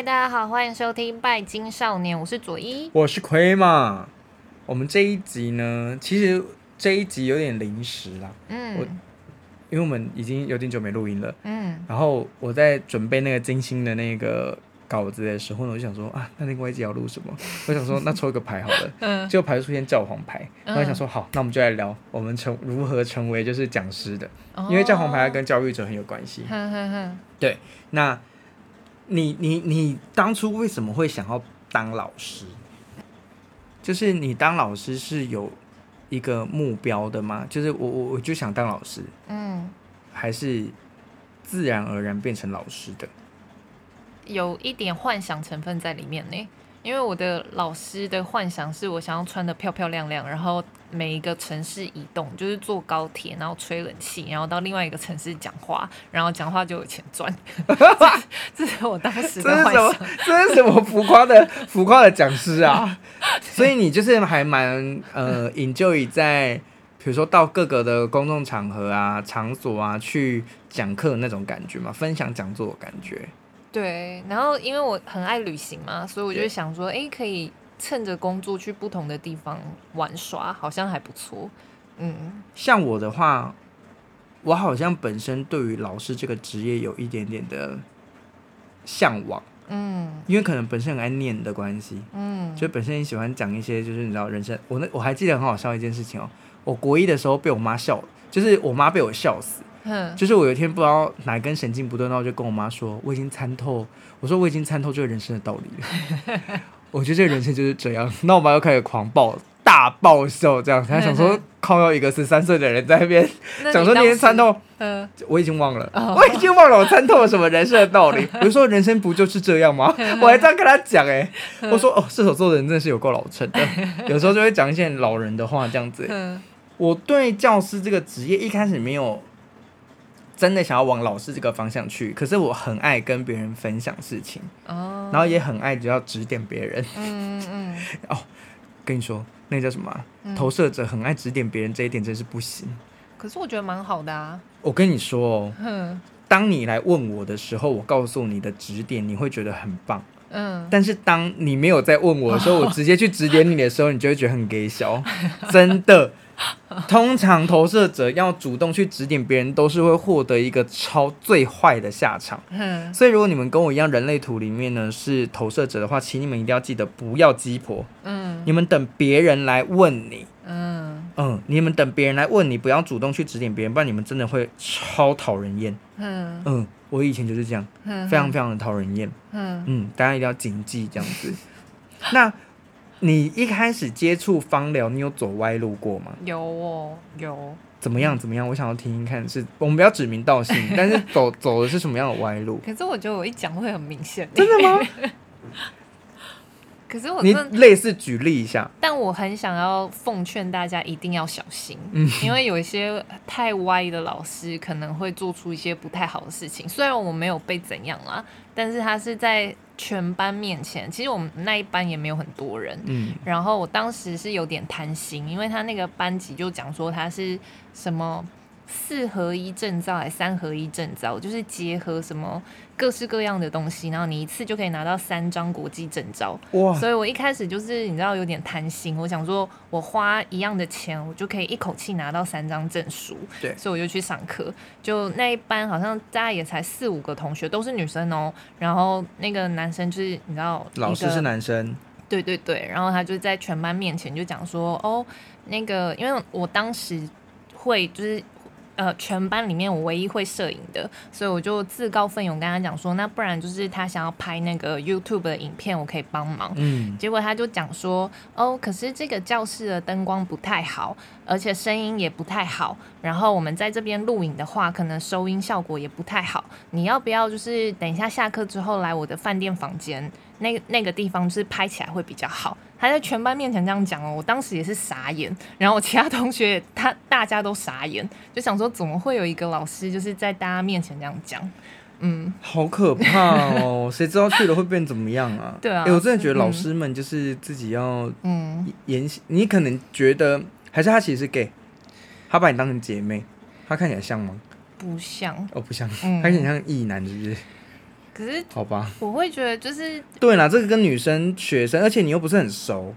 嗨，大家好，欢迎收听《拜金少年》，我是左一，我是葵嘛。我们这一集呢，其实这一集有点临时啦，嗯，我因为我们已经有点久没录音了，嗯，然后我在准备那个金星的那个稿子的时候呢，我就想说啊，那另外一集要录什么？我想说 那抽一个牌好了，嗯，结果牌出现教皇牌，然后我想说好，那我们就来聊我们成如何成为就是讲师的，因为教皇牌跟教育者很有关系，哦，对，那你你你当初为什么会想要当老师？就是你当老师是有一个目标的吗？就是我我我就想当老师，嗯，还是自然而然变成老师的？有一点幻想成分在里面呢。因为我的老师的幻想是我想要穿的漂漂亮亮，然后每一个城市移动，就是坐高铁，然后吹冷气，然后到另外一个城市讲话，然后讲话就有钱赚。这是我当时的幻想。这是什么浮夸的浮夸的讲师啊？所以你就是还蛮呃，enjoy 在比如说到各个的公众场合啊、场所啊去讲课那种感觉嘛，分享讲座的感觉。对，然后因为我很爱旅行嘛，所以我就想说，哎，可以趁着工作去不同的地方玩耍，好像还不错。嗯，像我的话，我好像本身对于老师这个职业有一点点的向往。嗯，因为可能本身很爱念的关系。嗯，就本身也喜欢讲一些，就是你知道人生。我那我还记得很好笑一件事情哦，我国一的时候被我妈笑，就是我妈被我笑死。就是我有一天不知道哪根神经不对，然后我就跟我妈说，我已经参透，我说我已经参透这个人生的道理了。我觉得这个人生就是这样。那我妈又开始狂暴大爆笑，这样她想说靠要一个十三岁的人在那边 想说那些参透，嗯，我已经忘了，我已经忘了我参透了什么人生的道理。比如说人生不就是这样吗？我还这样跟她讲哎，我说哦，射手座的人真的是有够老成的，有时候就会讲一些老人的话这样子。我对教师这个职业一开始没有。真的想要往老师这个方向去，可是我很爱跟别人分享事情，oh. 然后也很爱只要指点别人。嗯嗯。哦，跟你说，那个、叫什么？嗯、投射者很爱指点别人，这一点真是不行。可是我觉得蛮好的啊。我跟你说哦，嗯、当你来问我的时候，我告诉你的指点，你会觉得很棒。嗯。但是当你没有在问我的时候，oh. 我直接去指点你的时候，你就会觉得很给小，真的。通常投射者要主动去指点别人，都是会获得一个超最坏的下场。嗯，所以如果你们跟我一样，人类图里面呢是投射者的话，请你们一定要记得不要鸡婆。嗯，你们等别人来问你。嗯嗯，你们等别人来问你，不要主动去指点别人，不然你们真的会超讨人厌。嗯嗯，我以前就是这样，非常非常的讨人厌。嗯嗯，大家一定要谨记这样子。那。你一开始接触芳疗，你有走歪路过吗？有哦，有。怎么样？怎么样？我想要听听看，是我们不要指名道姓，但是走走的是什么样的歪路？可是我觉得我一讲会很明显。真的吗？可是我你类似举例一下，但我很想要奉劝大家一定要小心，嗯，因为有一些太歪的老师可能会做出一些不太好的事情。虽然我没有被怎样啦，但是他是在全班面前，其实我们那一班也没有很多人，嗯，然后我当时是有点贪心，因为他那个班级就讲说他是什么。四合一证照还是三合一证照，就是结合什么各式各样的东西，然后你一次就可以拿到三张国际证照。哇！所以我一开始就是你知道有点贪心，我想说我花一样的钱，我就可以一口气拿到三张证书。对，所以我就去上课。就那一班好像大概也才四五个同学，都是女生哦。然后那个男生就是你知道，老师是男生。对对对，然后他就在全班面前就讲说：“哦，那个因为我当时会就是。”呃，全班里面我唯一会摄影的，所以我就自告奋勇跟他讲说，那不然就是他想要拍那个 YouTube 的影片，我可以帮忙。嗯，结果他就讲说，哦，可是这个教室的灯光不太好，而且声音也不太好，然后我们在这边录影的话，可能收音效果也不太好。你要不要就是等一下下课之后来我的饭店房间？那个那个地方就是拍起来会比较好。他在全班面前这样讲哦，我当时也是傻眼，然后我其他同学他大家都傻眼，就想说怎么会有一个老师就是在大家面前这样讲，嗯，好可怕哦，谁知道去了会变怎么样啊？对啊，哎、欸，我真的觉得老师们就是自己要嗯言行，你可能觉得还是他其实是 gay，他把你当成姐妹，他看起来像吗？不像，哦不像，嗯、他看起来像异男是不是？可是好吧，我会觉得就是对啦，这个跟女生学生，而且你又不是很熟。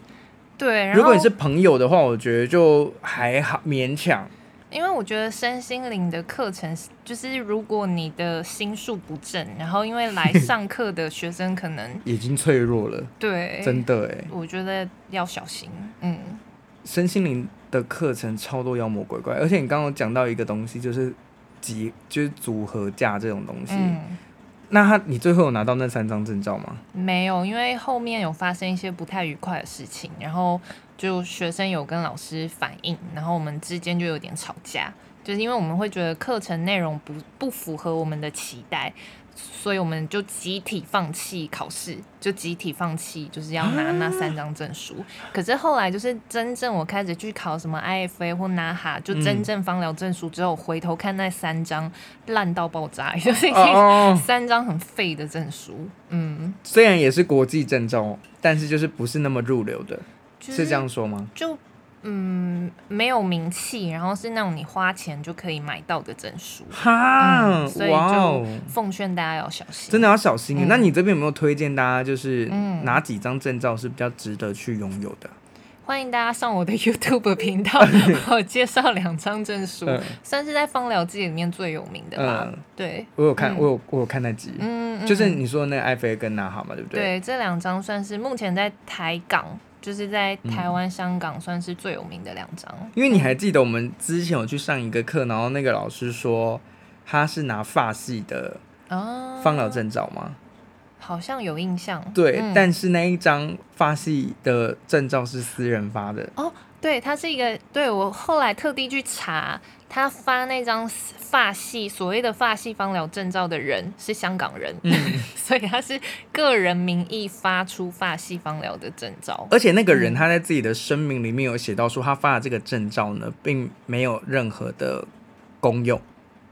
对，如果你是朋友的话，我觉得就还好勉强。因为我觉得身心灵的课程，就是如果你的心术不正，然后因为来上课的学生可能 已经脆弱了，对，真的哎，我觉得要小心。嗯，身心灵的课程超多妖魔鬼怪，而且你刚刚讲到一个东西，就是几就是组合架这种东西。嗯那他，你最后有拿到那三张证照吗？没有，因为后面有发生一些不太愉快的事情，然后就学生有跟老师反映，然后我们之间就有点吵架，就是因为我们会觉得课程内容不不符合我们的期待。所以我们就集体放弃考试，就集体放弃，就是要拿那三张证书。啊、可是后来就是真正我开始去考什么 IFA 或 NAHA，就真正芳疗证书之后，回头看那三张烂到爆炸，就是已经三张很废的证书。嗯，虽然也是国际证照，但是就是不是那么入流的，就是、是这样说吗？就。嗯，没有名气，然后是那种你花钱就可以买到的证书，哈、嗯，所以就奉劝大家要小心，真的要小心。嗯、那你这边有没有推荐大家，就是哪几张证照是比较值得去拥有的？欢迎大家上我的 YouTube 频道，我介绍两张证书，嗯、算是在芳疗界里面最有名的吧。嗯、对，我有看，嗯、我有我有看那集，嗯，就是你说的那个艾菲跟娜哈嘛，对不对？对，这两张算是目前在台港。就是在台湾、香港算是最有名的两张。因为你还记得我们之前有去上一个课，然后那个老师说他是拿法系的芳疗证照吗？哦？好像有印象。对，嗯、但是那一张法系的证照是私人发的。哦，对，他是一个，对，我后来特地去查。他发那张发系所谓的发系芳疗证照的人是香港人，嗯、所以他是个人名义发出发系芳疗的证照。而且那个人他在自己的声明里面有写到说，他发的这个证照呢，并没有任何的功用。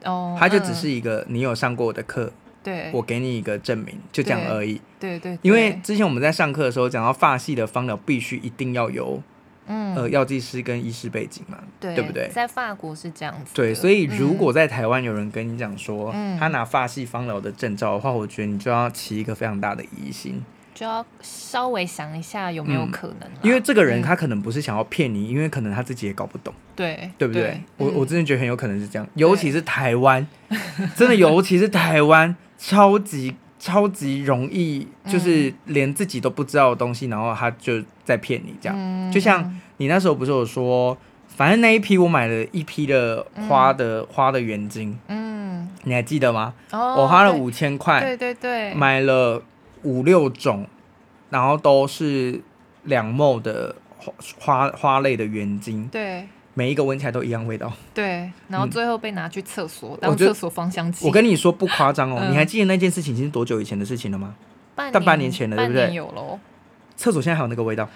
哦，他就只是一个你有上过我的课，对，我给你一个证明，就这样而已。对对，对对，因为之前我们在上课的时候讲到发系的芳疗必须一定要有。嗯，呃，药剂师跟医师背景嘛，对，对不对？在法国是这样子。对，所以如果在台湾有人跟你讲说，嗯、他拿法系芳疗的证照的话，我觉得你就要起一个非常大的疑心，就要稍微想一下有没有可能、嗯。因为这个人他可能不是想要骗你，嗯、因为可能他自己也搞不懂，对，对不对？对我我真的觉得很有可能是这样，尤其是台湾，真的，尤其是台湾，超级。超级容易，就是连自己都不知道的东西，嗯、然后他就在骗你，这样。嗯、就像你那时候不是有说，反正那一批我买了一批的花的、嗯、花的原精，嗯，你还记得吗？哦、我花了五千块，对对对，买了五六种，然后都是两 ml 的花花花类的原精，对。每一个闻起来都一样味道，对，然后最后被拿去厕所、嗯、当厕所芳香剂。我跟你说不夸张哦，嗯、你还记得那件事情其实多久以前的事情了吗？半年，半年前了，对不对？有喽。厕所现在还有那个味道，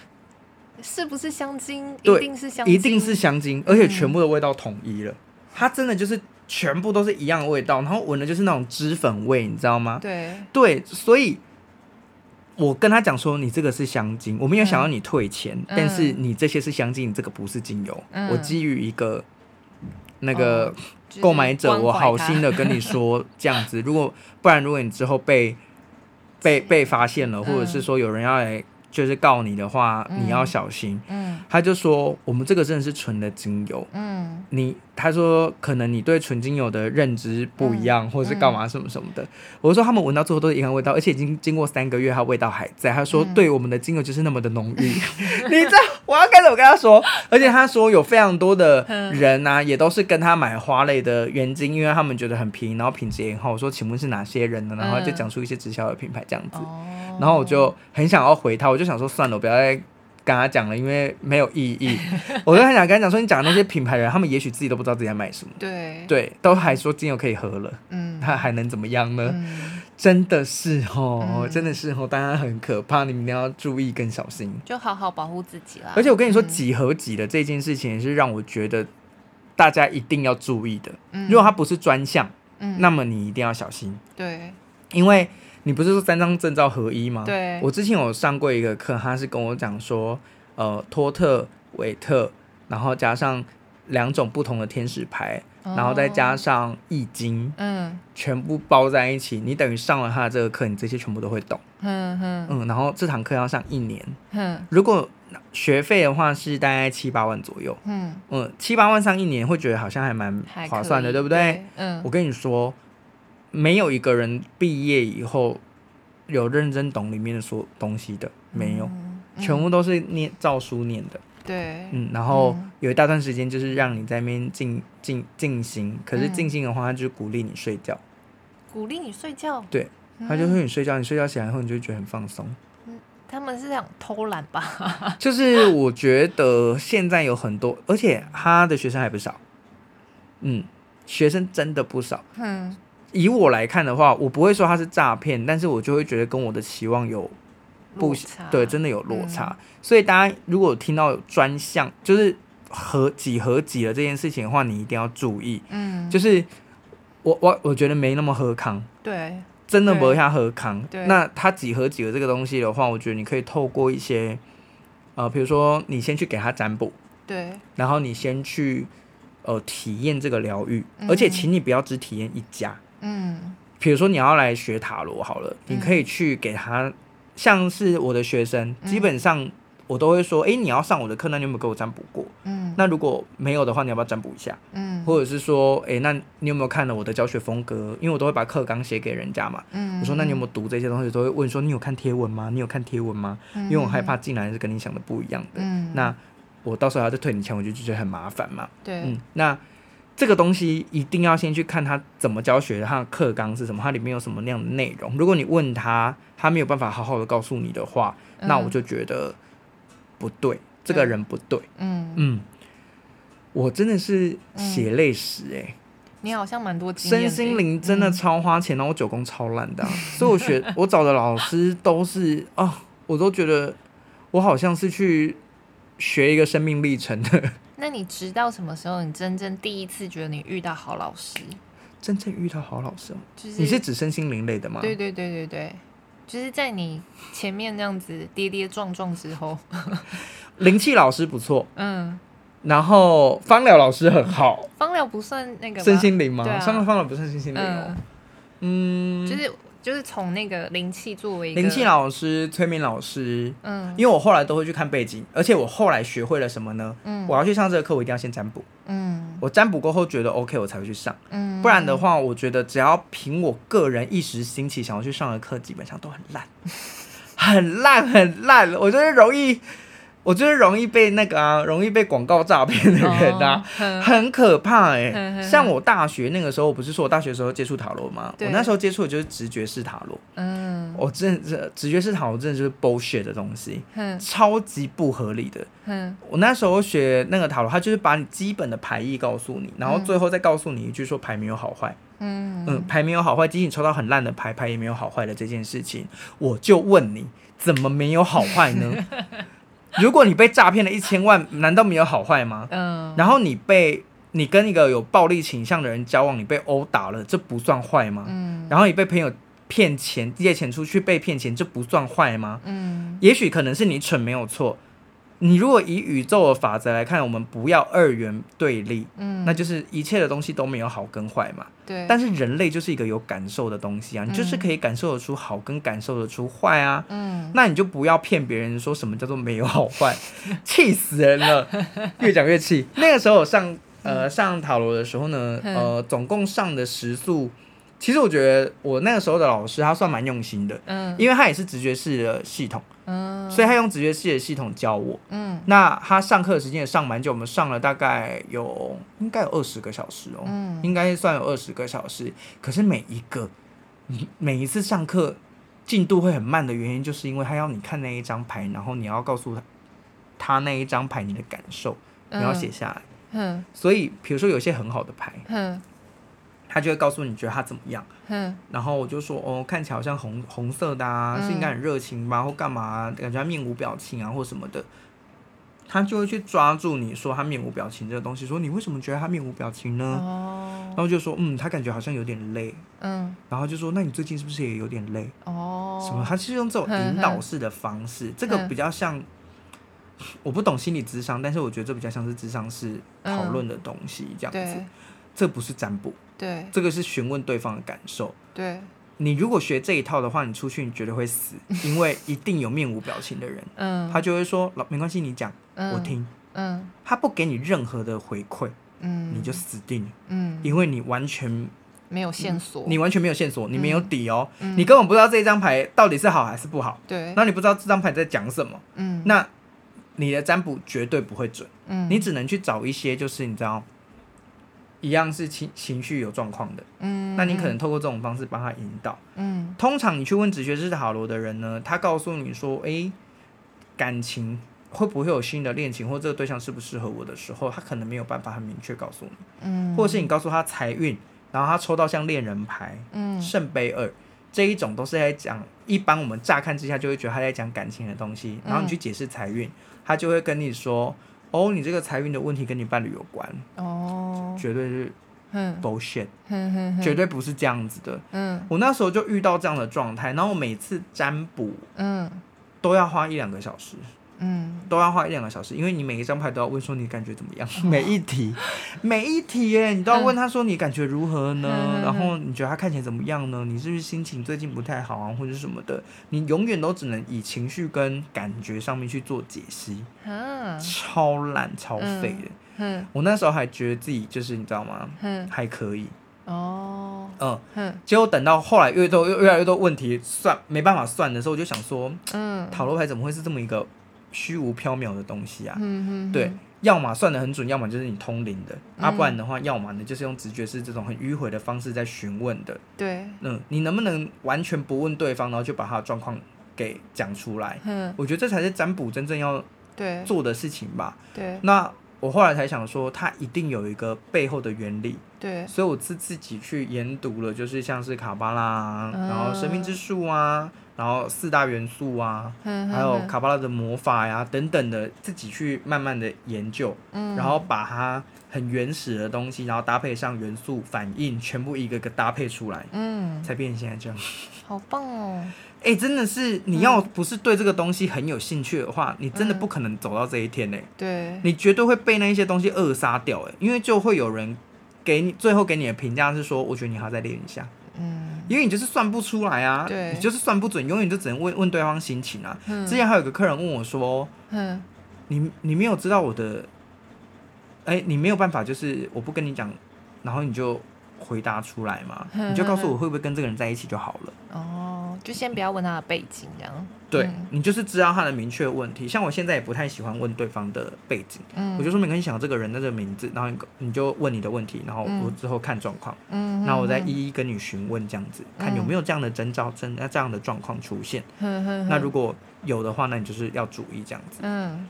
是不是香精？对，一定是香精，一定是香精，而且全部的味道统一了。嗯、它真的就是全部都是一样的味道，然后闻的就是那种脂粉味，你知道吗？对，对，所以。我跟他讲说，你这个是香精，我没有想要你退钱，嗯、但是你这些是香精，你这个不是精油。嗯、我基于一个那个购买者，哦就是、我好心的跟你说这样子，如果不然，如果你之后被被被发现了，或者是说有人要来。就是告你的话，你要小心。他就说我们这个真的是纯的精油。嗯，你他说可能你对纯精油的认知不一样，嗯、或者是干嘛什么什么的。嗯、我说他们闻到最后都是一样味道，而且已经经过三个月，它味道还在。他说对我们的精油就是那么的浓郁。嗯、你知道我要该怎么跟他说，而且他说有非常多的人呐、啊，也都是跟他买花类的原精，因为他们觉得很便宜，然后品质也很好。我说请问是哪些人呢？然后就讲出一些直销的品牌这样子。嗯然后我就很想要回他，我就想说算了，我不要再跟他讲了，因为没有意义。我就很想跟他讲说，你讲的那些品牌人，他们也许自己都不知道自己在卖什么。对对，都还说精油可以喝了，嗯，他还能怎么样呢？嗯、真的是哦，嗯、真的是哦，大家很可怕，你们一定要注意跟小心，就好好保护自己啦。而且我跟你说，几何几的这件事情也是让我觉得大家一定要注意的。嗯、如果它不是专项，嗯，那么你一定要小心。对，因为。你不是说三张证照合一吗？对，我之前有上过一个课，他是跟我讲说，呃，托特韦特，然后加上两种不同的天使牌，然后再加上易经，嗯，全部包在一起，你等于上了他的这个课，你这些全部都会懂，嗯嗯嗯，然后这堂课要上一年，嗯，如果学费的话是大概七八万左右，嗯嗯，七八万上一年会觉得好像还蛮划算的，对不对？对，嗯，我跟你说，没有一个人毕业以后有认真懂里面的所有东西的，没有，嗯嗯、全部都是念照书念的。对，嗯，然后有一大段时间就是让你在那边静静静心，可是静心的话，他就鼓励你睡觉，鼓励你睡觉，对，他就会你睡觉，你睡觉起来后，你就觉得很放松。嗯，他们是想偷懒吧？就是我觉得现在有很多，而且他的学生还不少，嗯，学生真的不少。嗯，以我来看的话，我不会说他是诈骗，但是我就会觉得跟我的期望有。不差对，真的有落差。嗯、所以大家如果听到有专项，就是合几合几的这件事情的话，你一定要注意。嗯，就是我我我觉得没那么喝康。对，真的不会像喝康。对，那他几合几的这个东西的话，我觉得你可以透过一些，呃，比如说你先去给他占卜。对。然后你先去呃体验这个疗愈，嗯、而且请你不要只体验一家。嗯。比如说你要来学塔罗好了，你可以去给他。像是我的学生，基本上我都会说，哎、嗯欸，你要上我的课，那你有没有给我占卜过？嗯，那如果没有的话，你要不要占卜一下？嗯，或者是说，哎、欸，那你有没有看了我的教学风格？因为我都会把课纲写给人家嘛。嗯，我说，那你有没有读这些东西？都会问说，你有看贴文吗？你有看贴文吗？嗯、因为我害怕进来是跟你想的不一样的。嗯，那我到时候要再退你钱，我就觉得很麻烦嘛。对，嗯，那。这个东西一定要先去看他怎么教学，他的课纲是什么，它里面有什么那样的内容。如果你问他，他没有办法好好的告诉你的话，嗯、那我就觉得不对，这个人不对。嗯。嗯，我真的是血泪史哎、欸。嗯，你好像蛮多身心灵真的超花钱，然后我九宫超烂的、啊，所以我学我找的老师都是啊、哦，我都觉得我好像是去学一个生命历程的。那你直到什么时候，你真正第一次觉得你遇到好老师？真正遇到好老师，就是你是指身心灵类的吗？对对对对对，就是在你前面那样子跌跌撞撞之后，灵气老师不错，嗯，然后芳疗老师很好，芳疗不算那个身心灵吗？对啊，芳疗不算身心灵哦，嗯，就是。就是从那个灵气作为灵气老师、催眠老师，嗯，因为我后来都会去看背景，而且我后来学会了什么呢？嗯，我要去上这个课，我一定要先占卜，嗯，我占卜过后觉得 OK，我才会去上，嗯，不然的话，我觉得只要凭我个人一时兴起想要去上的课，基本上都很烂，很烂很烂，我觉得容易。我觉得容易被那个啊，容易被广告诈骗的人啊，哦、很可怕哎、像我大学那个时候，我不是说我大学的时候接触塔罗吗？我那时候接触的就是直觉式塔罗。嗯，我真的是直觉式塔罗，真的就是 bullshit 的东西，嗯、超级不合理的。嗯，我那时候学那个塔罗，他就是把你基本的牌意告诉你，然后最后再告诉你一句说牌没有好坏。嗯嗯，牌没有好坏，即使你抽到很烂的牌，牌也没有好坏的这件事情，我就问你，怎么没有好坏呢？如果你被诈骗了一千万，难道没有好坏吗？嗯。然后你被你跟一个有暴力倾向的人交往，你被殴打了，这不算坏吗？嗯。然后你被朋友骗钱借钱出去被骗钱，这不算坏吗？嗯。也许可能是你蠢没有错。你如果以宇宙的法则来看，我们不要二元对立，嗯，那就是一切的东西都没有好跟坏嘛。对。但是人类就是一个有感受的东西啊，你就是可以感受得出好跟感受得出坏啊。嗯。那你就不要骗别人说什么叫做没有好坏，气死人了，越讲越气。那个时候上呃上塔罗的时候呢，呃，总共上的时速。其实我觉得我那个时候的老师他算蛮用心的，嗯，因为他也是直觉式的系统，嗯，所以他用直觉式的系统教我，嗯，那他上课的时间也上蛮久，我们上了大概有应该有二十个小时哦，嗯，应该算有二十个小时，可是每一个，每一次上课进度会很慢的原因，就是因为他要你看那一张牌，然后你要告诉他他那一张牌你的感受，你要写下来，嗯，所以比如说有些很好的牌，嗯。他就会告诉你觉得他怎么样，嗯，然后我就说哦，看起来好像红红色的啊，是应该很热情吧，或干嘛啊，感觉他面无表情啊，或什么的。他就会去抓住你说他面无表情这个东西，说你为什么觉得他面无表情呢？哦，然后就说嗯，他感觉好像有点累，嗯，然后就说那你最近是不是也有点累？哦，什么？他是用这种引导式的方式，这个比较像，我不懂心理智商，但是我觉得这比较像是智商是讨论的东西这样子。这不是占卜，对，这个是询问对方的感受。对，你如果学这一套的话，你出去你绝对会死，因为一定有面无表情的人，嗯，他就会说老没关系，你讲，嗯、我听，嗯，他不给你任何的回馈，嗯，你就死定了，嗯，因为你完全。没有线索，你完全没有线索，你没有底哦，嗯、你根本不知道这一张牌到底是好还是不好。对，那你不知道这张牌在讲什么，嗯，那你的占卜绝对不会准，嗯，你只能去找一些就是你知道，一样是情情绪有状况的，嗯，那你可能透过这种方式帮他引导，嗯，通常你去问直觉是塔罗的人呢，他告诉你说，诶，感情会不会有新的恋情，或这个对象适不适合我的时候，他可能没有办法很明确告诉你，嗯，或者是你告诉他财运。然后他抽到像恋人牌、嗯、圣杯二这一种，都是在讲。一般我们乍看之下就会觉得他在讲感情的东西。然后你去解释财运，他就会跟你说：“哦，你这个财运的问题跟你伴侣有关。”哦，绝对是 bullshit，绝对不是这样子的。嗯，我那时候就遇到这样的状态，然后我每次占卜，嗯，都要花一两个小时。嗯，都要花一两个小时，因为你每一张牌都要问说你感觉怎么样，每一题，每一题耶，你都要问他说你感觉如何呢？嗯、然后你觉得他看起来怎么样呢？你是不是心情最近不太好啊，或者什么的？你永远都只能以情绪跟感觉上面去做解析，嗯、超烂超废的。嗯嗯、我那时候还觉得自己就是你知道吗？嗯、还可以。哦，嗯，嗯，结果等到后来越多越越来越多问题算没办法算的时候，我就想说，嗯，塔罗牌怎么会是这么一个？虚无缥缈的东西啊，对，要么算的很准，要么就是你通灵的，嗯、啊，不然的话，要么呢就是用直觉是这种很迂回的方式在询问的，对，嗯，你能不能完全不问对方，然后就把他的状况给讲出来？嗯，我觉得这才是占卜真正要做的事情吧。对，那我后来才想说，它一定有一个背后的原理。对，所以我自自己去研读了，就是像是卡巴拉，嗯、然后生命之树啊。然后四大元素啊，还有卡巴拉的魔法呀、啊、等等的，自己去慢慢的研究，嗯、然后把它很原始的东西，然后搭配上元素反应，全部一个个搭配出来，嗯，才变成现在这样。好棒哦！哎、欸，真的是，你要不是对这个东西很有兴趣的话，嗯、你真的不可能走到这一天呢。对，你绝对会被那一些东西扼杀掉哎，因为就会有人给你最后给你的评价是说，我觉得你还要再练一下。嗯，因为你就是算不出来啊，对，你就是算不准，永远就只能问问对方心情啊。嗯、之前还有个客人问我说，嗯，你你没有知道我的，哎、欸，你没有办法，就是我不跟你讲，然后你就回答出来嘛，嗯、你就告诉我会不会跟这个人在一起就好了。哦，就先不要问他的背景，这样。对、嗯、你就是知道他的明确问题，像我现在也不太喜欢问对方的背景，嗯、我就说没关系，想这个人的这个名字，然后你你就问你的问题，然后我之后看状况，嗯，然后我再一一跟你询问这样子，嗯、看有没有这样的征兆，真这样的状况出现，嗯、那如果有的话，那你就是要注意这样子，嗯，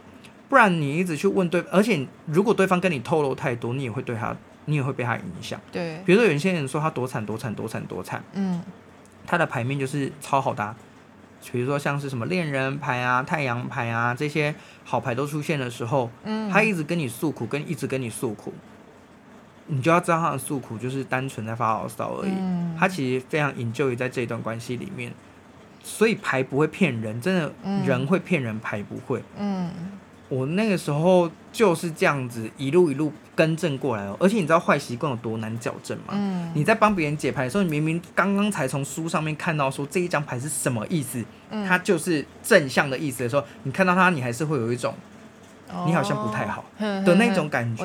不然你一直去问对，而且如果对方跟你透露太多，你也会对他，你也会被他影响，对，比如说有些人说他多惨多惨多惨多惨，嗯，他的牌面就是超好搭。比如说像是什么恋人牌啊、太阳牌啊这些好牌都出现的时候，嗯，他一直跟你诉苦，跟一直跟你诉苦，你就要知道他的诉苦就是单纯在发牢骚而已。嗯，他其实非常 enjoy 在这一段关系里面，所以牌不会骗人，真的人会骗人，牌不会。嗯。我那个时候就是这样子一路一路更正过来哦，而且你知道坏习惯有多难矫正吗？嗯，你在帮别人解牌的时候，你明明刚刚才从书上面看到说这一张牌是什么意思，嗯，它就是正向的意思的时候，你看到它，你还是会有一种你好像不太好的那种感觉。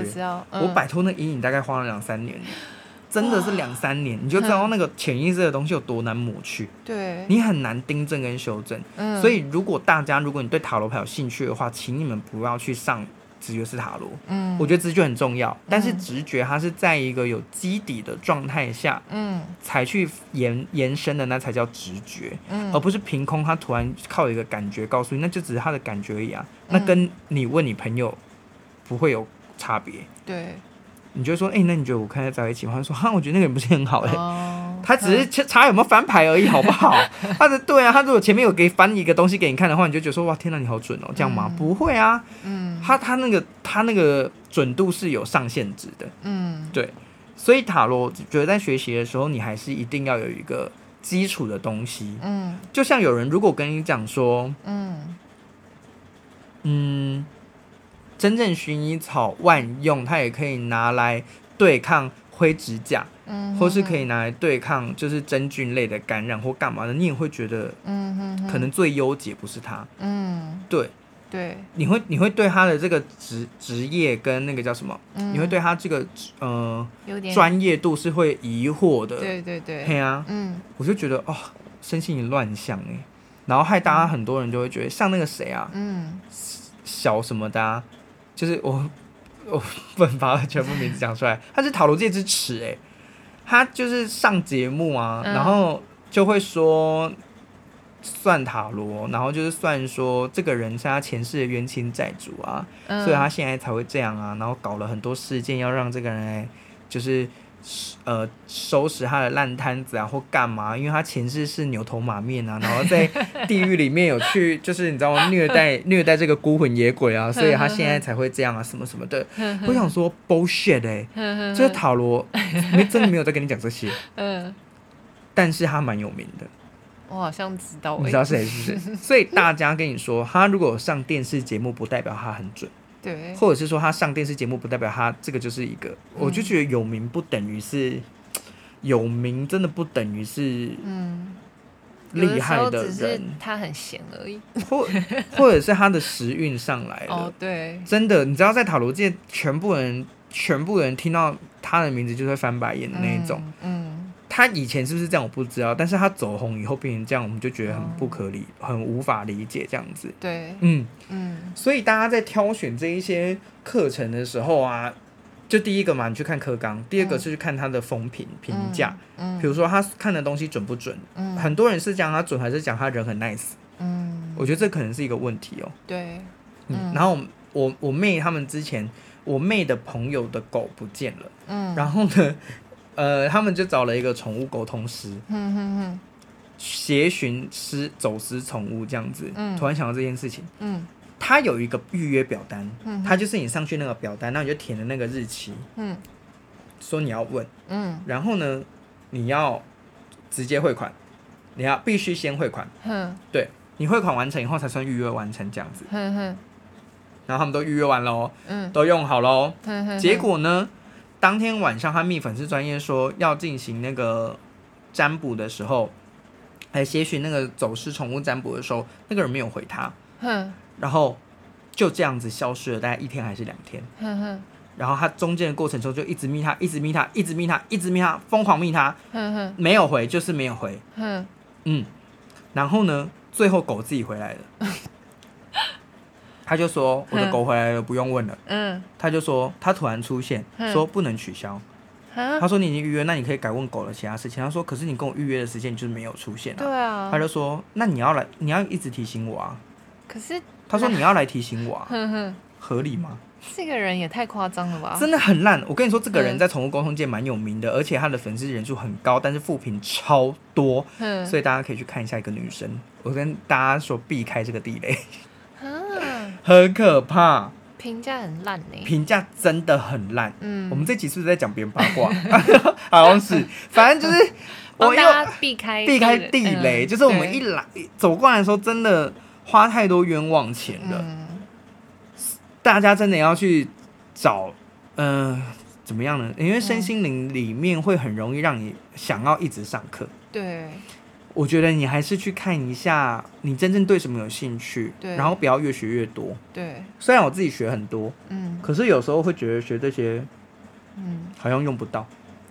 我，我摆脱那阴影大概花了两三年。真的是两三年，你就知道那个潜意识的东西有多难抹去。对，你很难订正跟修正。嗯，所以如果大家，如果你对塔罗牌有兴趣的话，请你们不要去上直觉式塔罗。嗯，我觉得直觉很重要，但是直觉它是在一个有基底的状态下，嗯，才去延延伸的，那才叫直觉。嗯，而不是凭空，它突然靠一个感觉告诉你，那就只是他的感觉而已啊。那跟你问你朋友不会有差别。对。你就说，哎、欸，那你觉得我跟他在一起吗？他说，哈，我觉得那个人不是很好哎、他只是查有没有翻牌而已，好不好？他的，对啊，他如果前面有给翻一个东西给你看的话，你就觉得说，哇，天哪，你好准哦，这样吗？嗯、不会啊，嗯，他他那个他那个准度是有上限值的，嗯，对，所以塔罗觉得在学习的时候，你还是一定要有一个基础的东西，嗯，就像有人如果跟你讲说，嗯，嗯。真正薰衣草万用，它也可以拿来对抗灰指甲，嗯，或是可以拿来对抗就是真菌类的感染或干嘛的，你也会觉得，嗯哼，可能最优解不是它，嗯，对。对，你会你会对他的这个职职业跟那个叫什么？嗯、你会对他这个呃专业度是会疑惑的。对对对，对啊，嗯，我就觉得哦，身心灵乱象哎，然后害大家很多人就会觉得、嗯、像那个谁啊，嗯，小什么的、啊，就是我我不能把他全部名字讲出来，他是塔罗界之耻哎，他就是上节目啊，嗯、然后就会说。算塔罗，然后就是算说这个人是他前世的冤亲债主啊，嗯、所以他现在才会这样啊，然后搞了很多事件要让这个人来就是呃收拾他的烂摊子啊或干嘛，因为他前世是牛头马面啊，然后在地狱里面有去就是你知道吗虐待 虐待这个孤魂野鬼啊，所以他现在才会这样啊什么什么的。我想说 bullshit 哎、欸，这个塔罗没真的没有在跟你讲这些，嗯，但是他蛮有名的。我好像知道，你知道谁是谁？所以大家跟你说，他如果上电视节目，不代表他很准，对，或者是说他上电视节目，不代表他这个就是一个，嗯、我就觉得有名不等于是有名，真的不等于是嗯。厉害的人，的他很闲而已，或或者是他的时运上来了，哦，对，真的，你知道在塔罗界，全部人全部人听到他的名字就会翻白眼的那一种，嗯。嗯他以前是不是这样？我不知道。但是他走红以后变成这样，我们就觉得很不可理，哦、很无法理解这样子。对，嗯嗯。所以大家在挑选这一些课程的时候啊，就第一个嘛，你去看课纲；第二个是去看他的风评评价。嗯。比如说他看的东西准不准？嗯。很多人是讲他准，还是讲他人很 nice？嗯。我觉得这可能是一个问题哦、喔。对。嗯。然后我我妹他们之前，我妹的朋友的狗不见了。嗯。然后呢？呃，他们就找了一个宠物沟通师，嗯哼哼，协寻师走私宠物这样子。嗯，突然想到这件事情，嗯，他有一个预约表单，嗯，他就是你上去那个表单，那你就填了那个日期，嗯，说你要问，嗯，然后呢，你要直接汇款，你要必须先汇款，嗯，对，你汇款完成以后才算预约完成这样子，嗯哼，然后他们都预约完喽，嗯，都用好喽，嗯哼，结果呢？当天晚上，他密粉丝专业说要进行那个占卜的时候，还些许那个走失宠物占卜的时候，那个人没有回他，哼。然后就这样子消失了，大概一天还是两天，哼哼。然后他中间的过程中就一直密他，一直密他，一直密他，一直密他，疯狂密他，哼哼。没有回就是没有回，哼。嗯，然后呢，最后狗自己回来了。他就说我的狗回来了，不用问了。嗯，他就说他突然出现，说不能取消。他说你已经预约，那你可以改问狗的其他事情。他说可是你跟我预约的时间就是没有出现啊。对啊。他就说那你要来，你要一直提醒我啊。可是他说你要来提醒我啊，合理吗？这个人也太夸张了吧！真的很烂。我跟你说，这个人在宠物沟通界蛮有名的，而且他的粉丝人数很高，但是负评超多。所以大家可以去看一下一个女生。我跟大家说，避开这个地雷。很可怕，评价很烂呢。评价真的很烂。嗯，我们这集是不是在讲别人八卦？好像是，反正就是我要避开避开地雷，就是我们一来走过来的时候，真的花太多冤枉钱了。大家真的要去找，嗯，怎么样呢？因为身心灵里面会很容易让你想要一直上课。对。我觉得你还是去看一下，你真正对什么有兴趣，对，然后不要越学越多。对，虽然我自己学很多，嗯，可是有时候会觉得学这些，嗯，好像用不到，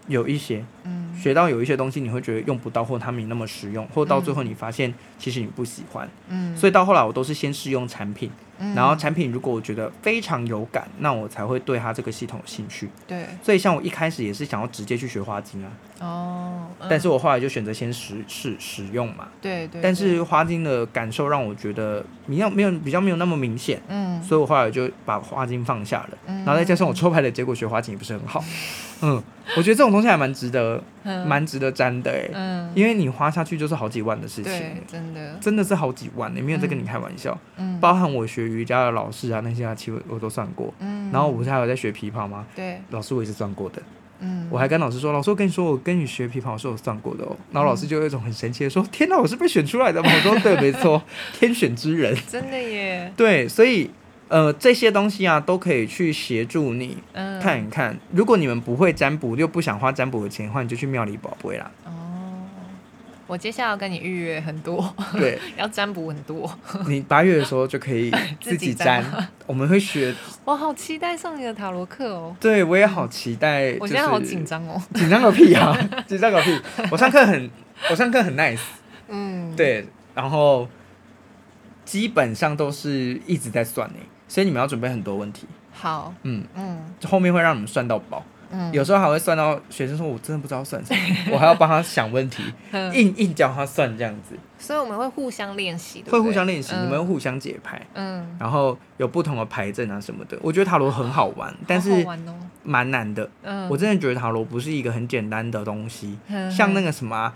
有一些，嗯，学到有一些东西你会觉得用不到，或它没那么实用，或到最后你发现其实你不喜欢，嗯，所以到后来我都是先试用产品。然后产品如果我觉得非常有感，那我才会对它这个系统有兴趣。对，所以像我一开始也是想要直接去学花精啊。哦。但是我后来就选择先实试使用嘛。对对。但是花精的感受让我觉得比较没有比较没有那么明显。嗯。所以我后来就把花精放下了。嗯。然后再加上我抽牌的结果，学花精也不是很好。嗯。我觉得这种东西还蛮值得，蛮值得沾的哎。嗯。因为你花下去就是好几万的事情。对，真的。真的是好几万，没有在跟你开玩笑。嗯。包含我学。瑜伽的老师啊，那些啊，其实我都算过。嗯，然后我不是还有在学琵琶吗？对，老师我也是算过的。嗯，我还跟老师说，老师我跟你说，我跟你学琵琶，我说我算过的哦。然后老师就有一种很神奇的说：“天哪，我是被选出来的吗？”我说：“对，没错，天选之人。”真的耶。对，所以呃，这些东西啊，都可以去协助你看一看。嗯、如果你们不会占卜，又不想花占卜的钱的话，你就去庙里宝贝啦。哦，我接下来要跟你预约很多，对，要占卜很多。你八月的时候就可以自己 占，己我们会学。我好期待上你的塔罗课哦。对，我也好期待。我现在好紧张哦，紧张个屁啊！紧张个屁！我上课很，我上课很 nice。嗯，对，然后基本上都是一直在算诶。所以你们要准备很多问题。好，嗯嗯，后面会让你们算到饱。嗯，有时候还会算到学生说：“我真的不知道算什么。”我还要帮他想问题，硬硬教他算这样子。所以我们会互相练习，会互相练习，你们会互相解牌。嗯，然后有不同的牌阵啊什么的。我觉得塔罗很好玩，但是蛮难的。嗯，我真的觉得塔罗不是一个很简单的东西。像那个什么，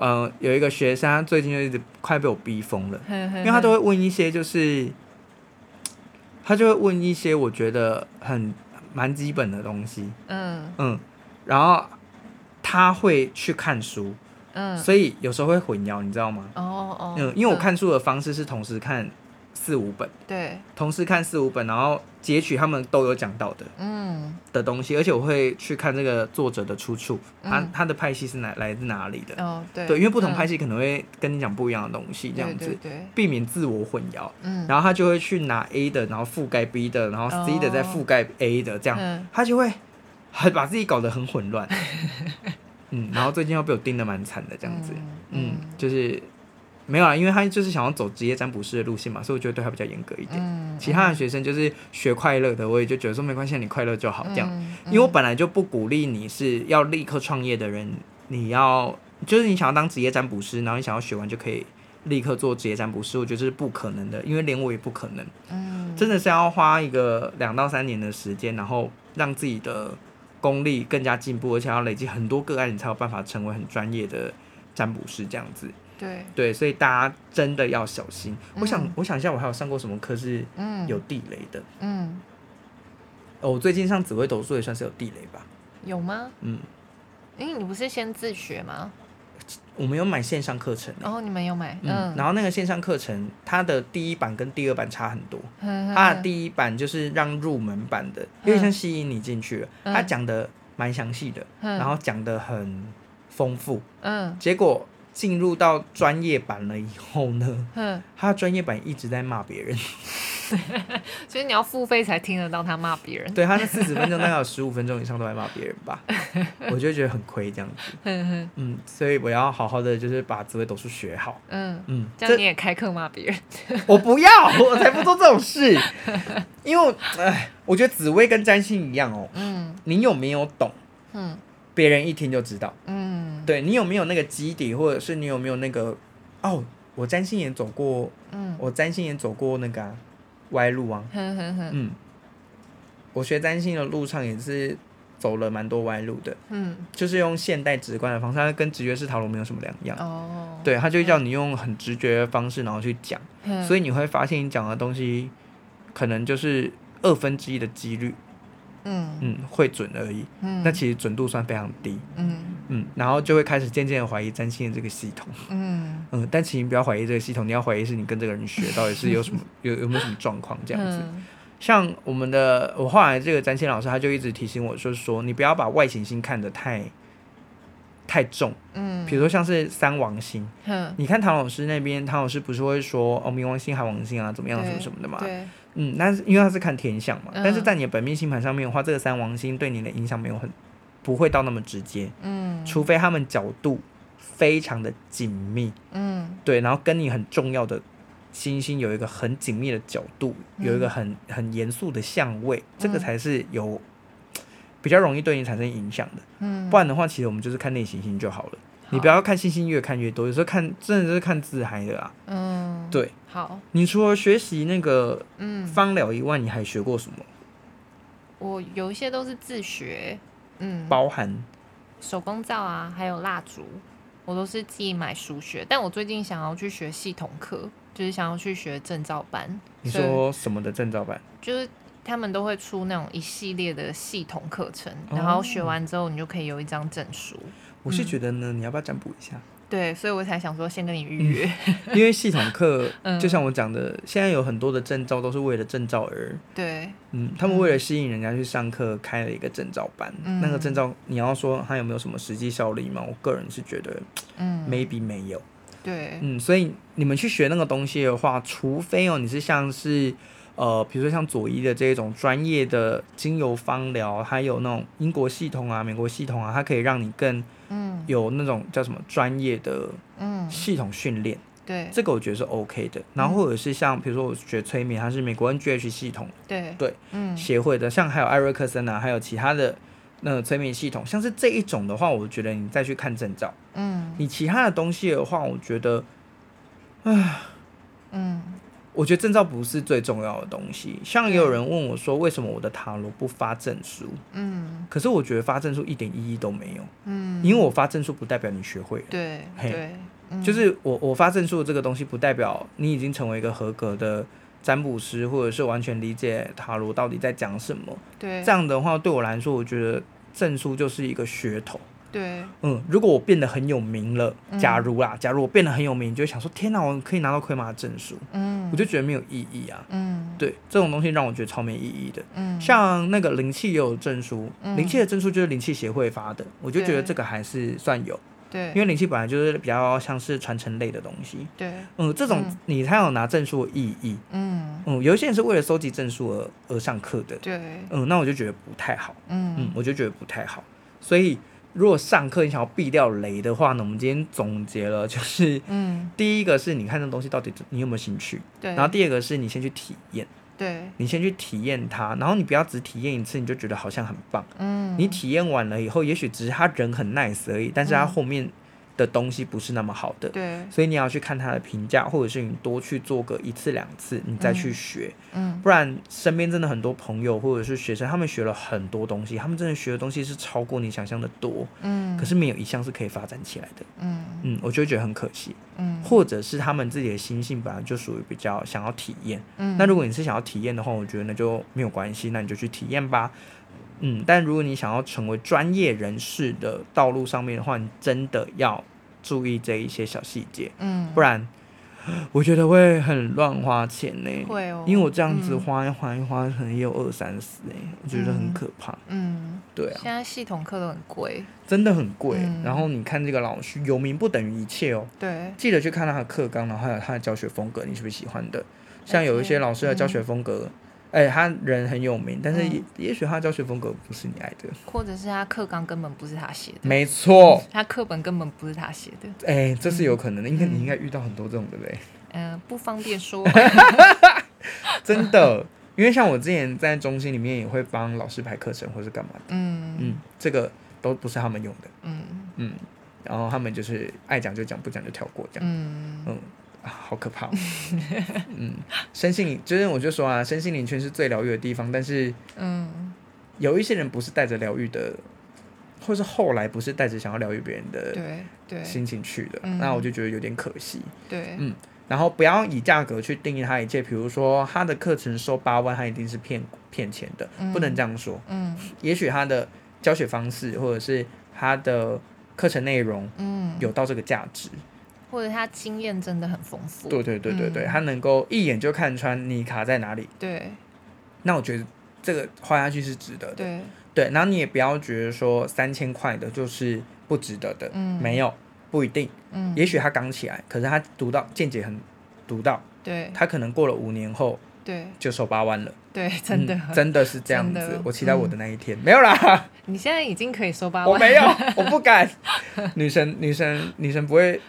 呃，有一个学生，他最近就一直快被我逼疯了，因为他都会问一些就是。他就会问一些我觉得很蛮基本的东西，嗯。嗯，然后他会去看书，嗯，所以有时候会混淆，你知道吗？哦哦，嗯，因为我看书的方式是同时看。四五本，对，同时看四五本，然后截取他们都有讲到的，嗯，的东西，而且我会去看这个作者的出处，嗯、他他的派系是哪来自哪里的，哦，对，对，因为不同派系可能会跟你讲不一样的东西，这样子，对，对，对，避免自我混淆，嗯，然后他就会去拿 A 的，然后覆盖 B 的，然后 C 的再覆盖 A 的，这样，嗯、他就会很把自己搞得很混乱，嗯，然后最近又被我盯得蛮惨的，这样子，嗯，嗯，就是。没有啊，因为他就是想要走职业占卜师的路线嘛，所以我觉得对他比较严格一点。嗯、其他的学生就是学快乐的，我也就觉得说没关系，你快乐就好这样。嗯嗯、因为我本来就不鼓励你是要立刻创业的人，你要就是你想要当职业占卜师，然后你想要学完就可以立刻做职业占卜师，我觉得这是不可能的，因为连我也不可能。嗯、真的是要花一个两到三年的时间，然后让自己的功力更加进步，而且要累积很多个案，你才有办法成为很专业的占卜师这样子。对对，所以大家真的要小心。嗯、我想，我想一下，我还有上过什么课是有地雷的？嗯，哦，我最近上紫微斗数也算是有地雷吧？有吗？嗯，因为你不是先自学吗？我们有买线上课程。哦，你们有买？嗯。嗯，然后那个线上课程，它的第一版跟第二版差很多。嗯、它的第一版就是让入门版的，有点像吸引你进去了。嗯、它讲的蛮详细的，嗯、然后讲的很丰富。嗯，结果。进入到专业版了以后呢，嗯，他专业版一直在骂别人，所以你要付费才听得到他骂别人。对，他那四十分钟大概有十五分钟以上都在骂别人吧，我就觉得很亏这样子。嗯，所以我要好好的就是把紫微斗数学好。嗯嗯，嗯这样你也开课骂别人？我不要，我才不做这种事。因为，哎，我觉得紫薇跟占星一样哦。嗯，你有没有懂？嗯。别人一听就知道，嗯，对，你有没有那个基底，或者是你有没有那个，哦，我占星也走过，嗯，我占星也走过那个、啊、歪路啊，嗯，我学占星的路上也是走了蛮多歪路的，嗯，就是用现代直观的方式，它跟直觉式塔罗没有什么两样，哦，对，他就叫你用很直觉的方式然后去讲，呵所以你会发现你讲的东西可能就是二分之一的几率。嗯嗯，会准而已。嗯，那其实准度算非常低。嗯嗯，然后就会开始渐渐的怀疑占星的这个系统。嗯嗯，但请你不要怀疑这个系统，你要怀疑是你跟这个人学到底是有什么 有有没有什么状况这样子。嗯、像我们的我后来这个占星老师，他就一直提醒我，就是说你不要把外行星看得太太重。嗯，比如说像是三王星。嗯，你看唐老师那边，唐老师不是会说哦，冥王星、海王星啊，怎么样什么什么的嘛。对。嗯，那是因为他是看天象嘛，嗯、但是在你的本命星盘上面的话，这个三王星对你的影响没有很，不会到那么直接。嗯，除非他们角度非常的紧密。嗯，对，然后跟你很重要的星星有一个很紧密的角度，有一个很很严肃的相位，嗯、这个才是有比较容易对你产生影响的。嗯，不然的话，其实我们就是看内行星就好了。你不要看星星越看越多，有时候看真的是看自嗨的啊。嗯，对。好，你除了学习那个嗯芳疗以外，嗯、你还学过什么？我有一些都是自学，嗯，包含手工皂啊，还有蜡烛，我都是自己买书学。但我最近想要去学系统课，就是想要去学证照班。你说什么的证照班？就是他们都会出那种一系列的系统课程，然后学完之后，你就可以有一张证书。我是觉得呢，嗯、你要不要占卜一下？对，所以我才想说先跟你预约。嗯、因为系统课，就像我讲的，嗯、现在有很多的证照都是为了证照而。对。嗯，他们为了吸引人家去上课，开了一个证照班。嗯、那个证照，你要说它有没有什么实际效力吗？我个人是觉得，嗯，maybe 没有。对。嗯，所以你们去学那个东西的话，除非哦，你是像是。呃，比如说像佐伊的这种专业的精油芳疗，还有那种英国系统啊、美国系统啊，它可以让你更嗯有那种叫什么专业的嗯系统训练。对，这个我觉得是 OK 的。然后或者是像比如说我学催眠，它是美国 NGH 系统对对嗯协会的，像还有艾瑞克森啊，还有其他的那个催眠系统，像是这一种的话，我觉得你再去看证照。嗯，你其他的东西的话，我觉得，唉，嗯。我觉得证照不是最重要的东西，像也有人问我说，为什么我的塔罗不发证书？嗯，可是我觉得发证书一点意义都没有，嗯，因为我发证书不代表你学会了，对，对，就是我我发证书的这个东西不代表你已经成为一个合格的占卜师，或者是完全理解塔罗到底在讲什么，对，这样的话对我来说，我觉得证书就是一个噱头。对，嗯，如果我变得很有名了，假如啦，假如我变得很有名，你就会想说，天哪，我可以拿到魁马的证书，嗯，我就觉得没有意义啊，嗯，对，这种东西让我觉得超没意义的，嗯，像那个灵气也有证书，灵气的证书就是灵气协会发的，我就觉得这个还是算有，对，因为灵气本来就是比较像是传承类的东西，对，嗯，这种你才有拿证书的意义，嗯，嗯，有一些人是为了收集证书而而上课的，对，嗯，那我就觉得不太好，嗯。嗯，我就觉得不太好，所以。如果上课你想要避掉雷的话呢，我们今天总结了，就是，嗯，第一个是你看这东西到底你有没有兴趣，对，然后第二个是你先去体验，对，你先去体验它，然后你不要只体验一次你就觉得好像很棒，嗯，你体验完了以后，也许只是他人很 nice 而已，但是他后面。的东西不是那么好的，对，所以你要去看他的评价，或者是你多去做个一次两次，你再去学，嗯，不然身边真的很多朋友或者是学生，他们学了很多东西，他们真的学的东西是超过你想象的多，嗯，可是没有一项是可以发展起来的，嗯。嗯，我就觉得很可惜，嗯，或者是他们自己的心性本来就属于比较想要体验，嗯，那如果你是想要体验的话，我觉得那就没有关系，那你就去体验吧，嗯，但如果你想要成为专业人士的道路上面的话，你真的要。注意这一些小细节，嗯，不然我觉得会很乱花钱呢。会哦，因为我这样子花一花一花，可能也有二三十哎，我觉得很可怕。嗯，对啊。现在系统课都很贵，真的很贵。然后你看这个老师有名不等于一切哦。对，记得去看他的课纲，然后还有他的教学风格，你是不是喜欢的？像有一些老师的教学风格。哎、欸，他人很有名，但是也、嗯、也许他教学风格不是你爱的，或者是他课纲根本不是他写的。没错，他课本根本不是他写的。哎、欸，这是有可能的，应该、嗯、你应该遇到很多这种，对不对？嗯、呃，不方便说。真的，因为像我之前在中心里面也会帮老师排课程或是干嘛的。嗯嗯，这个都不是他们用的。嗯嗯，然后他们就是爱讲就讲，不讲就跳过这样。嗯嗯。啊，好可怕！嗯，身心灵就是我就说啊，身心灵圈是最疗愈的地方，但是嗯，有一些人不是带着疗愈的，或是后来不是带着想要疗愈别人的对对心情去的，那我就觉得有点可惜。对，嗯，然后不要以价格去定义他一切，比如说他的课程收八万，他一定是骗骗钱的，不能这样说。嗯，也许他的教学方式或者是他的课程内容，嗯，有到这个价值。或者他经验真的很丰富，对对对对对，嗯、他能够一眼就看穿你卡在哪里。对，那我觉得这个花下去是值得的。对对，然后你也不要觉得说三千块的就是不值得的，嗯，没有，不一定，嗯，也许他刚起来，可是他读到见解很独到，对，他可能过了五年后。对，就收八万了。对，真的，嗯、真的是这样子。我期待我的那一天，嗯、没有啦。你现在已经可以收八万。我没有，我不敢。女神，女神，女神不会，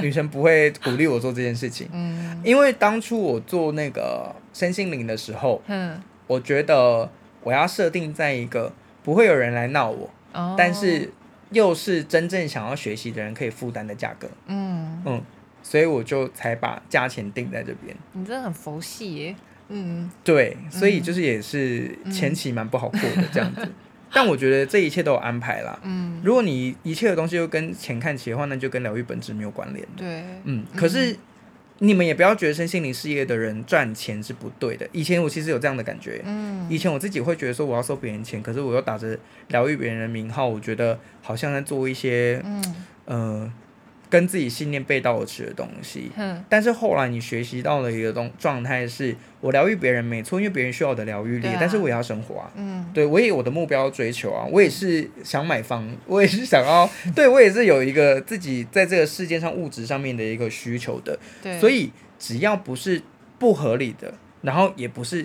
女神不会鼓励我做这件事情。嗯，因为当初我做那个身心灵的时候，嗯，我觉得我要设定在一个不会有人来闹我，哦、但是又是真正想要学习的人可以负担的价格。嗯嗯。所以我就才把价钱定在这边。你真的很佛系耶。嗯，对，所以就是也是前期蛮不好过的这样子。嗯、但我觉得这一切都有安排啦。嗯，如果你一切的东西都跟钱看齐的话，那就跟疗愈本质没有关联。对，嗯。可是你们也不要觉得身心灵事业的人赚钱是不对的。以前我其实有这样的感觉。嗯。以前我自己会觉得说我要收别人钱，可是我又打着疗愈别人的名号，我觉得好像在做一些嗯呃。跟自己信念背道而驰的东西。嗯，但是后来你学习到了一个东状态，是我疗愈别人没错，因为别人需要我的疗愈力，啊、但是我也要生活啊。嗯，对我也有我的目标追求啊，我也是想买房，我也是想要，对我也是有一个自己在这个世界上物质上面的一个需求的。对，所以只要不是不合理的，然后也不是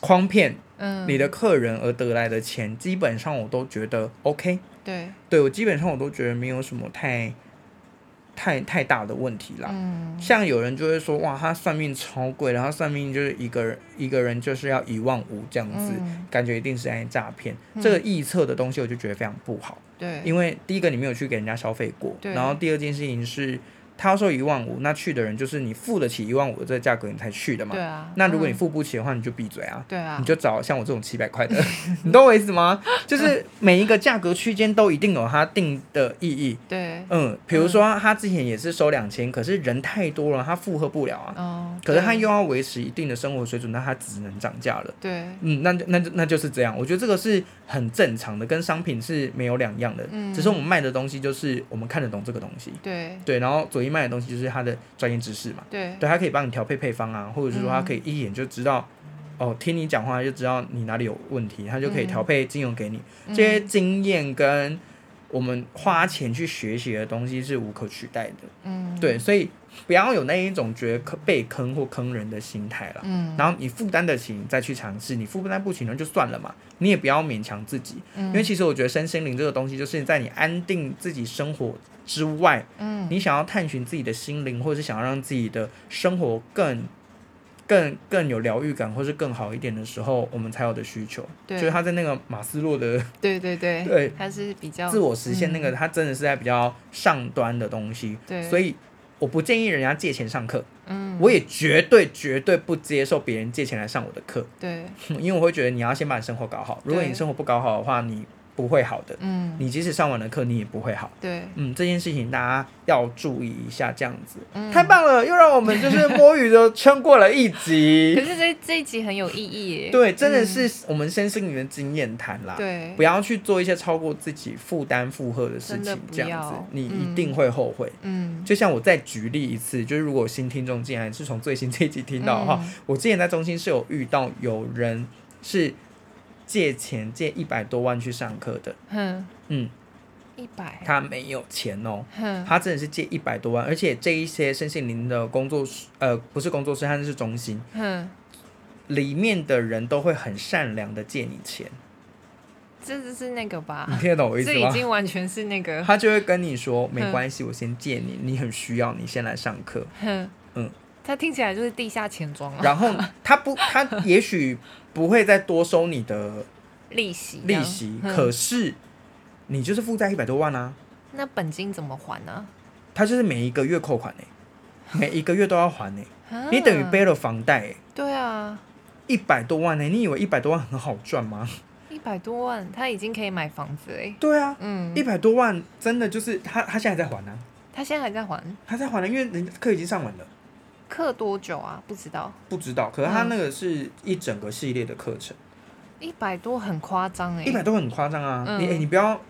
诓骗嗯你的客人而得来的钱，嗯、基本上我都觉得 OK。对，对我基本上我都觉得没有什么太太太大的问题啦。嗯，像有人就会说，哇，他算命超贵，然后算命就是一个人一个人就是要一万五这样子，嗯、感觉一定是在诈骗。嗯、这个臆测的东西，我就觉得非常不好。对，因为第一个你没有去给人家消费过，然后第二件事情是。他要收一万五，那去的人就是你付得起一万五的这个价格，你才去的嘛。对啊。那如果你付不起的话，你就闭嘴啊。对啊。你就找像我这种七百块的，你懂我意思吗？就是每一个价格区间都一定有它定的意义。对。嗯，比如说他之前也是收两千，可是人太多了，他负荷不了啊。哦。可是他又要维持一定的生活水准，那他只能涨价了。对。嗯，那就那就那就是这样。我觉得这个是很正常的，跟商品是没有两样的。嗯。只是我们卖的东西就是我们看得懂这个东西。对。对，然后左一。卖的东西就是他的专业知识嘛，对，对他可以帮你调配配方啊，或者是说他可以一眼就知道，嗯、哦，听你讲话就知道你哪里有问题，他就可以调配精油给你。嗯、这些经验跟我们花钱去学习的东西是无可取代的，嗯，对，所以不要有那一种觉得被坑或坑人的心态了，嗯，然后你负担得起你再去尝试，你负担不起那就算了嘛，你也不要勉强自己，嗯、因为其实我觉得身心灵这个东西就是在你安定自己生活之外，嗯，你想要探寻自己的心灵，或者是想要让自己的生活更、更、更有疗愈感，或是更好一点的时候，我们才有的需求。对，就是他在那个马斯洛的，对对对，对，他是比较自我实现那个，他真的是在比较上端的东西。对，所以我不建议人家借钱上课。嗯，我也绝对绝对不接受别人借钱来上我的课。对，因为我会觉得你要先把你生活搞好。如果你生活不搞好的话，你。不会好的，嗯，你即使上完了课，你也不会好，对，嗯，这件事情大家要注意一下，这样子，嗯，太棒了，又让我们就是摸鱼的撑过了一集。可是这这一集很有意义耶，对，真的是我们身心灵的经验谈啦，对，不要去做一些超过自己负担负荷的事情，这样子，你一定会后悔，嗯，就像我再举例一次，就是如果新听众进来是从最新这一集听到的话，我之前在中心是有遇到有人是。借钱借一百多万去上课的，嗯嗯，一百，他没有钱哦，他真的是借一百多万，而且这一些身心灵的工作室，呃，不是工作室，他是中心，嗯，里面的人都会很善良的借你钱，这就是那个吧？你听得懂我意思吗？这已经完全是那个，他就会跟你说没关系，我先借你，你很需要，你先来上课，嗯。他听起来就是地下钱庄啊。然后他不，他也许不会再多收你的利息，利息。可是你就是负债一百多万啊。那本金怎么还呢？他就是每一个月扣款呢，每一个月都要还呢。你等于背了房贷。对啊，一百多万呢？你以为一百多万很好赚吗？一百多万，他已经可以买房子哎。对啊，嗯，一百多万真的就是他，他现在还在还呢。他现在还在还？他在还呢，因为人课已经上完了。课多久啊？不知道，不知道。可是他那个是一整个系列的课程，一百多很夸张哎，一百多很夸张啊！嗯、你你不要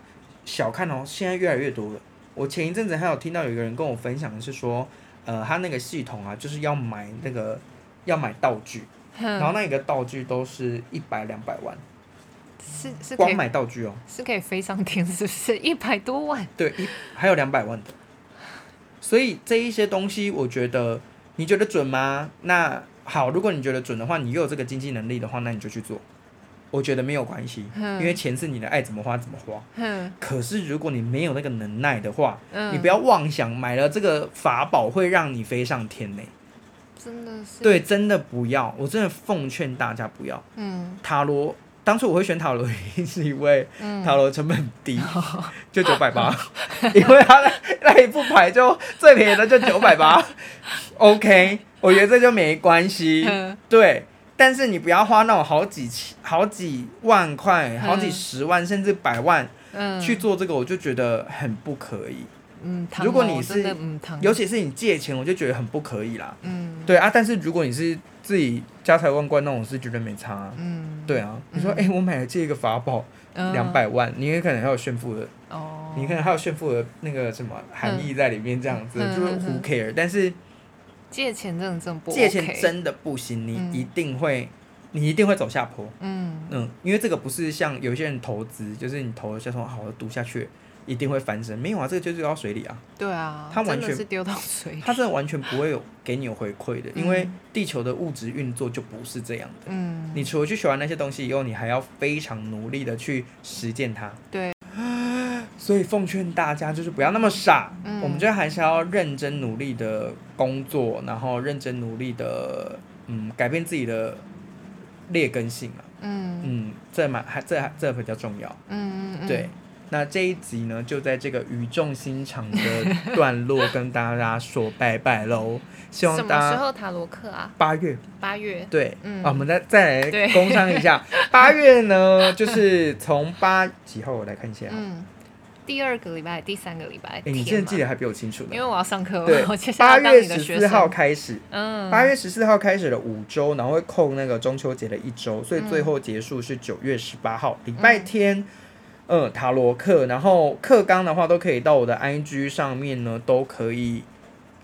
小看哦，现在越来越多了。我前一阵子还有听到有一个人跟我分享的是说，呃，他那个系统啊，就是要买那个要买道具，嗯、然后那一个道具都是一百两百万，是是光买道具哦，是可以飞上天，是不是？一百多万，对，一还有两百万的，所以这一些东西，我觉得。你觉得准吗？那好，如果你觉得准的话，你又有这个经济能力的话，那你就去做。我觉得没有关系，嗯、因为钱是你的，爱怎么花怎么花。嗯、可是如果你没有那个能耐的话，嗯、你不要妄想买了这个法宝会让你飞上天呢。真的是。对，真的不要，我真的奉劝大家不要。嗯。塔罗。当初我会选塔罗，是因为塔罗成本很低，嗯、就九百八，因为他那那一副牌就最便宜的就九百八，OK，我觉得这就没关系，嗯、对。但是你不要花那种好几千、好几万块、好几十万、嗯、甚至百万去做这个，我就觉得很不可以。嗯，如果你是，尤其是你借钱，我就觉得很不可以啦。嗯，对啊，但是如果你是自己家财万贯那种，是绝对没差。啊。嗯，对啊，你说，哎，我买了这个法宝两百万，你也可能还有炫富的哦。你可能还有炫富的那个什么含义在里面，这样子、嗯、就是 who care，但是借钱真的真的不、OK，借钱真的不行，你一定会、嗯，你一定会走下坡。嗯嗯，因为这个不是像有些人投资，就是你投了就说好的赌下去。一定会翻身，没有啊，这个就是丢到水里啊。对啊，它完全是丢到水里，它真的完全不会有给你有回馈的、嗯，因为地球的物质运作就不是这样的。嗯，你除了去学完那些东西以后，你还要非常努力的去实践它。对，所以奉劝大家就是不要那么傻，嗯、我们觉得还是要认真努力的工作，然后认真努力的嗯改变自己的劣根性啊。嗯嗯，这蛮还这还这比较重要。嗯嗯对。那这一集呢，就在这个语重心长的段落跟大家说拜拜喽。希望大家什么时候塔罗课啊？八月。八月。对，嗯，啊、我们再再来工商一下。八月呢，就是从八几号我来看一下。嗯，第二个礼拜，第三个礼拜。哎、欸，你现在记得还比我清楚呢。因为我要上课。对，八月十四号开始。嗯。八月十四号开始的五周，然后会扣那个中秋节的一周，所以最后结束是九月十八号礼拜天。嗯嗯，塔罗课，然后课纲的话都可以到我的 IG 上面呢，都可以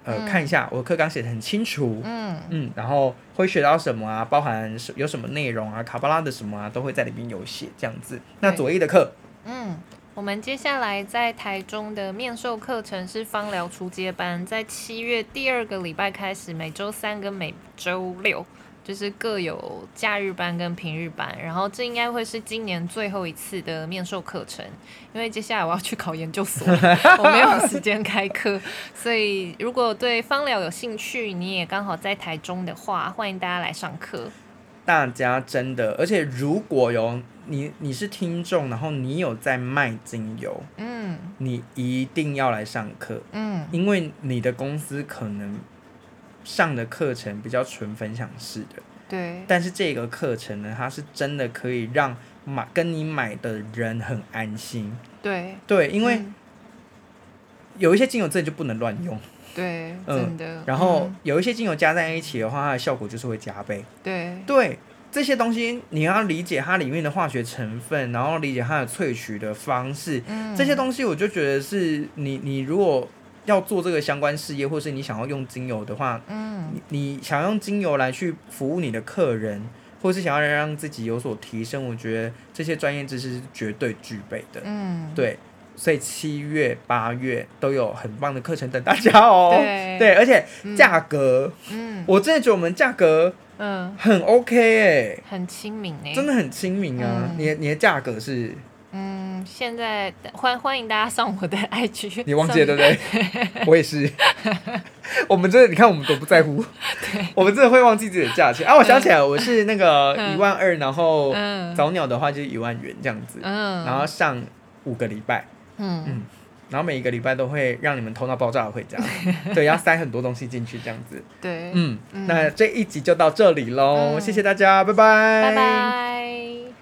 呃、嗯、看一下，我的课纲写的很清楚。嗯嗯，然后会学到什么啊，包含有什么内容啊，卡巴拉的什么啊，都会在里面有写这样子。那左翼的课，嗯，我们接下来在台中的面授课程是芳疗初阶班，在七月第二个礼拜开始，每周三跟每周六。就是各有假日班跟平日班，然后这应该会是今年最后一次的面授课程，因为接下来我要去考研究所，我没有时间开课，所以如果对芳疗有兴趣，你也刚好在台中的话，欢迎大家来上课。大家真的，而且如果有你你是听众，然后你有在卖精油，嗯，你一定要来上课，嗯，因为你的公司可能。上的课程比较纯分享式的，对。但是这个课程呢，它是真的可以让买跟你买的人很安心。对对，因为有一些精油真的就不能乱用。对，嗯、真的。然后有一些精油加在一起的话，它的效果就是会加倍。对对，这些东西你要理解它里面的化学成分，然后理解它的萃取的方式，嗯、这些东西我就觉得是你你如果。要做这个相关事业，或是你想要用精油的话，嗯，你你想用精油来去服务你的客人，或是想要让自己有所提升，我觉得这些专业知识是绝对具备的，嗯，对，所以七月八月都有很棒的课程等大家哦，对，对，而且价格，嗯，我真的觉得我们价格，嗯，很 OK 哎、欸，很亲民哎，真的很亲民啊，嗯、你的你的价格是。嗯，现在欢欢迎大家上我的 IG，你忘记了对不对？我也是，我们真的，你看我们都不在乎，对，我们真的会忘记自己的价钱。啊！我想起来，我是那个一万二，然后早鸟的话就是一万元这样子，嗯，然后上五个礼拜，嗯。嗯，然后每一个礼拜都会让你们偷到爆炸的回家，对，要塞很多东西进去这样子，对，嗯，那这一集就到这里喽，谢谢大家，拜拜，拜拜。